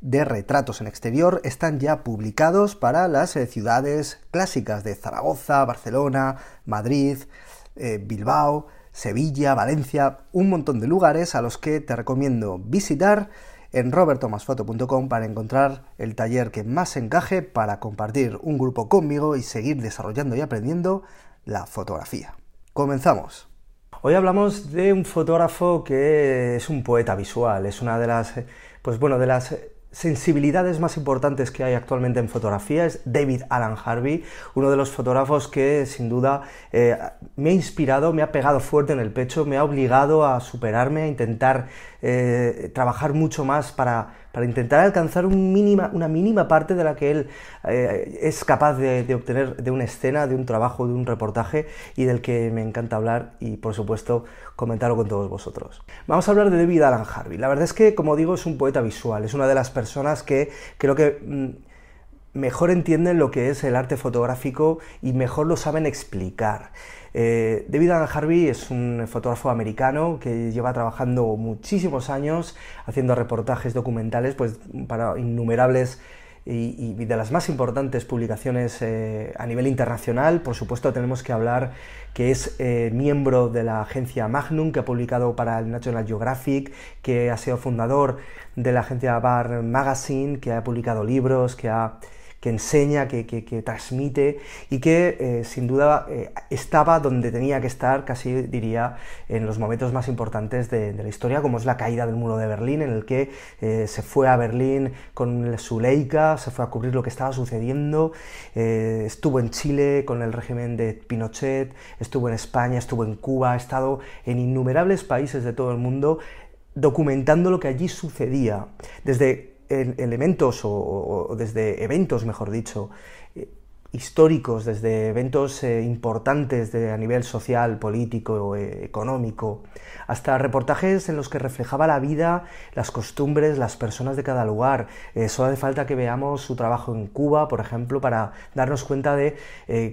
de retratos en exterior están ya publicados para las eh, ciudades clásicas de Zaragoza, Barcelona, Madrid, eh, Bilbao, Sevilla, Valencia, un montón de lugares a los que te recomiendo visitar en robertomasfoto.com para encontrar el taller que más encaje para compartir un grupo conmigo y seguir desarrollando y aprendiendo la fotografía. Comenzamos. Hoy hablamos de un fotógrafo que es un poeta visual, es una de las, pues bueno, de las sensibilidades más importantes que hay actualmente en fotografía es David Alan Harvey, uno de los fotógrafos que sin duda eh, me ha inspirado, me ha pegado fuerte en el pecho, me ha obligado a superarme, a intentar eh, trabajar mucho más para, intentar alcanzar una mínima parte de la que él eh, es capaz de, obtener de una escena, de un trabajo, de un reportaje y del que me encanta hablar y por supuesto comentarlo con todos vosotros. Vamos a hablar de David Alan Harvey. La verdad es que, como digo, es un poeta visual, es una de las personas que creo que... Mm, mejor entienden lo que es el arte fotográfico y mejor lo saben explicar. Eh, David Alan Harvey es un fotógrafo americano que lleva trabajando muchísimos años haciendo reportajes documentales pues, para innumerables y, de las más importantes publicaciones eh, a nivel internacional. Por supuesto tenemos que hablar que es eh, miembro de la agencia Magnum, que ha publicado para el National Geographic, que ha sido fundador de la agencia Bar Magazine, que ha publicado libros, que ha que enseña, que, transmite y que eh, sin duda eh, estaba donde tenía que estar, casi diría, en los momentos más importantes de, la historia, como es la caída del muro de Berlín, en el que eh, se fue a Berlín con su Leica, se fue a cubrir lo que estaba sucediendo, estuvo en Chile con el régimen de Pinochet, estuvo en España, estuvo en Cuba, ha estado en innumerables países de todo el mundo documentando lo que allí sucedía, desde elementos o, desde eventos, mejor dicho, eh, históricos, desde eventos eh, importantes de, a nivel social, político, eh, económico, hasta reportajes en los que reflejaba la vida, las costumbres, las personas de cada lugar. solo hace falta que veamos su trabajo en Cuba, por ejemplo, para darnos cuenta de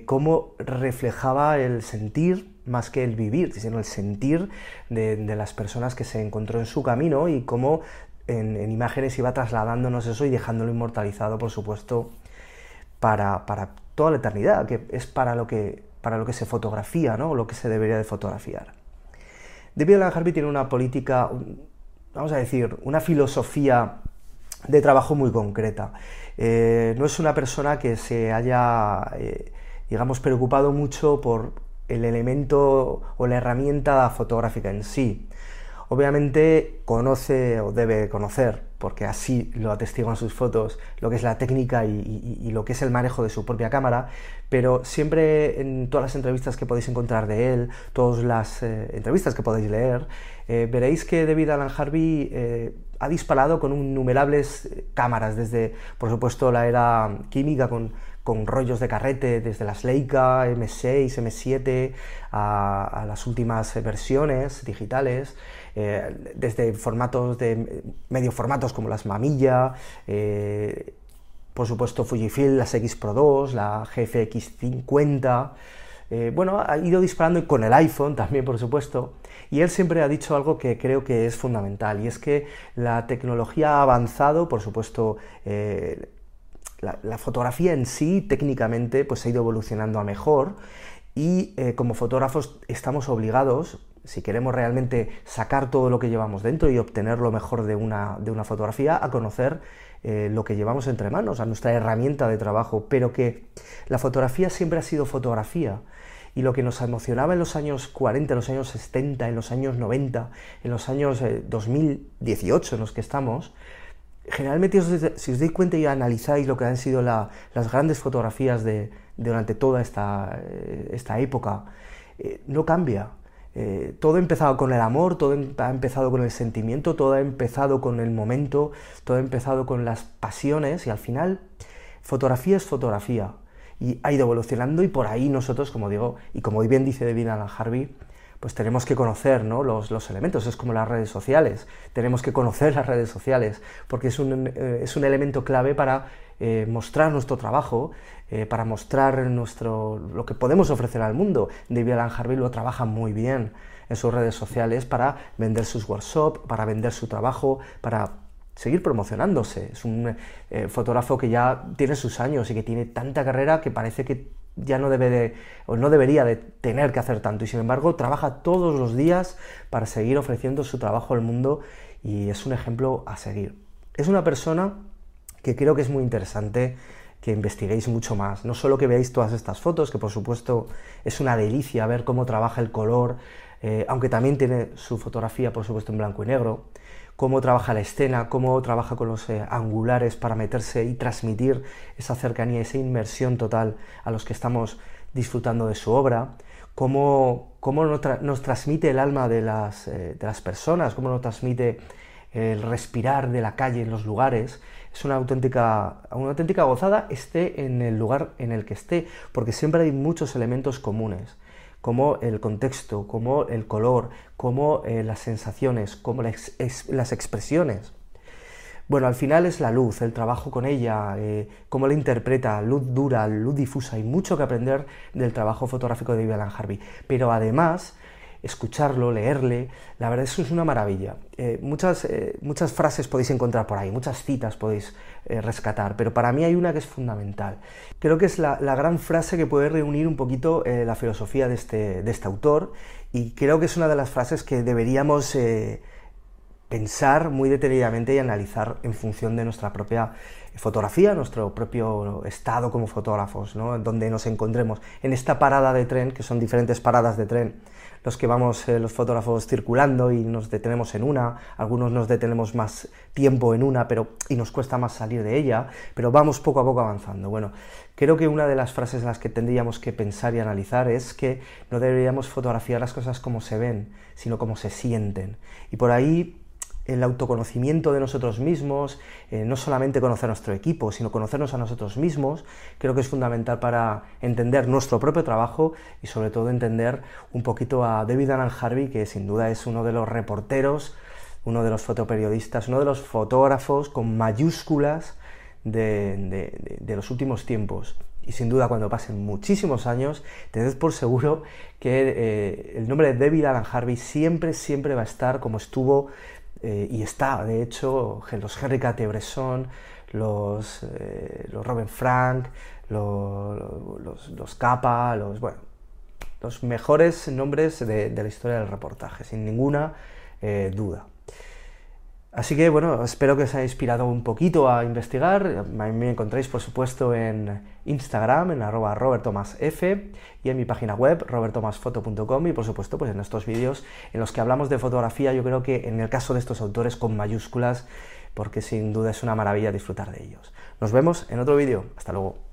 cómo reflejaba el sentir más que el vivir, sino el sentir de, las personas que se encontró en su camino y cómo en, imágenes iba trasladándonos eso y dejándolo inmortalizado, por supuesto, para, toda la eternidad, que es para lo que, para lo que se fotografía, ¿no? lo que se debería de fotografiar. David Alan Harvey tiene una política, vamos a decir, una filosofía de trabajo muy concreta. Eh, no es una persona que se haya, eh, digamos, preocupado mucho por el elemento o la herramienta fotográfica en sí. Obviamente conoce o debe conocer, porque así lo atestiguan sus fotos, lo que es la técnica y, lo que es el manejo de su propia cámara, pero siempre en todas las entrevistas que podéis encontrar de él, todas las eh, entrevistas que podéis leer, eh, veréis que David Alan Harvey eh, ha disparado con innumerables cámaras, desde por supuesto la era química con con rollos de carrete desde las Leica M6, M7 a, las últimas versiones digitales, eh, desde formatos de medio formatos como las Mamilla, eh, por supuesto Fujifilm, las X Pro 2, la GFX 50. Eh, bueno, ha ido disparando con el iPhone también, por supuesto. Y él siempre ha dicho algo que creo que es fundamental, y es que la tecnología ha avanzado, por supuesto, la, fotografía en sí técnicamente pues ha ido evolucionando a mejor y eh, como fotógrafos estamos obligados, si queremos realmente sacar todo lo que llevamos dentro y obtener lo mejor de una, de una fotografía, a conocer eh, lo que llevamos entre manos, a nuestra herramienta de trabajo, pero que la fotografía siempre ha sido fotografía. Y lo que nos emocionaba en los años 40, en los años 70, en los años 90, en los años 2018 eh, en los que estamos, generalmente, si os dais cuenta y analizáis lo que han sido las grandes fotografías de, durante toda esta, eh, esta época, eh, no cambia. Eh, todo ha empezado con el amor, todo em, ha empezado con el sentimiento, todo ha empezado con el momento, todo ha empezado con las pasiones y al final fotografía es fotografía. y ha ido evolucionando y por ahí nosotros, como digo, y como bien dice David Harvey, pues tenemos que conocer ¿no? los, los, elementos, es como las redes sociales, tenemos que conocer las redes sociales, porque es un, eh, es un elemento clave para eh, mostrar nuestro trabajo, eh, para mostrar nuestro, lo que podemos ofrecer al mundo. David Alan Harvey lo trabaja muy bien en sus redes sociales para vender sus workshops, para vender su trabajo, para seguir promocionándose. Es un fotógrafo que ya tiene sus años y que tiene tanta carrera que parece que ya no debe de, o no debería de tener que hacer tanto y sin embargo trabaja todos los días para seguir ofreciendo su trabajo al mundo y es un ejemplo a seguir. Es una persona que creo que es muy interesante que investiguéis mucho más, no solo que veáis todas estas fotos, que por supuesto es una delicia ver cómo trabaja el color, eh, aunque también tiene su fotografía por supuesto en blanco y negro, cómo trabaja la escena, cómo trabaja con los eh, angulares para meterse y transmitir esa cercanía, esa inmersión total a los que estamos disfrutando de su obra, cómo, cómo nos, transmite el alma de las, eh, de las personas, cómo nos transmite el respirar de la calle en los lugares. Es una auténtica, una auténtica gozada, esté en el lugar en el que esté, porque siempre hay muchos elementos comunes como el contexto, como el color, como eh, las sensaciones, como las expresiones. Bueno, al final es la luz, el trabajo con ella, eh, cómo la interpreta, luz dura, luz difusa, hay mucho que aprender del trabajo fotográfico de Alan Harvey. Pero además escucharlo, leerle, la verdad es es una maravilla. Eh, muchas, eh, muchas frases podéis encontrar por ahí, muchas citas podéis eh, rescatar, pero para mí hay una que es fundamental. Creo que es la, gran frase que puede reunir un poquito la filosofía de este, de este, autor y creo que es una de las frases que deberíamos pensar muy detenidamente y analizar en función de nuestra propia fotografía, nuestro propio estado como fotógrafos, ¿no? donde nos encontremos en esta parada de tren, que son diferentes paradas de tren los que vamos eh, los fotógrafos circulando y nos detenemos en una, algunos nos detenemos más tiempo en una pero, y nos cuesta más salir de ella, pero vamos poco a poco avanzando. Bueno, creo que una de las frases en las que tendríamos que pensar y analizar es que no deberíamos fotografiar las cosas como se ven, sino como se sienten. Y por ahí el autoconocimiento de nosotros mismos, eh, no solamente conocer nuestro equipo, sino conocernos a nosotros mismos, creo que es fundamental para entender nuestro propio trabajo y sobre todo entender un poquito a David Alan Harvey, que sin duda es uno de los reporteros, uno de los fotoperiodistas, uno de los fotógrafos con mayúsculas de, los últimos tiempos. Y sin duda cuando pasen muchísimos años, tened por seguro que eh, el nombre de David Alan Harvey siempre, siempre va a estar como estuvo eh, y está, de hecho, los Henry Bresson, los, eh, los Robin Frank, los, los, los Kappa, los, bueno, los mejores nombres de, la historia del reportaje, sin ninguna eh, duda. Así que bueno, espero que os haya inspirado un poquito a investigar. A me encontráis por supuesto en Instagram, en arroba robertomasf y en mi página web robertomasfoto.com y por supuesto pues en estos vídeos en los que hablamos de fotografía, yo creo que en el caso de estos autores con mayúsculas, porque sin duda es una maravilla disfrutar de ellos. Nos vemos en otro vídeo. Hasta luego.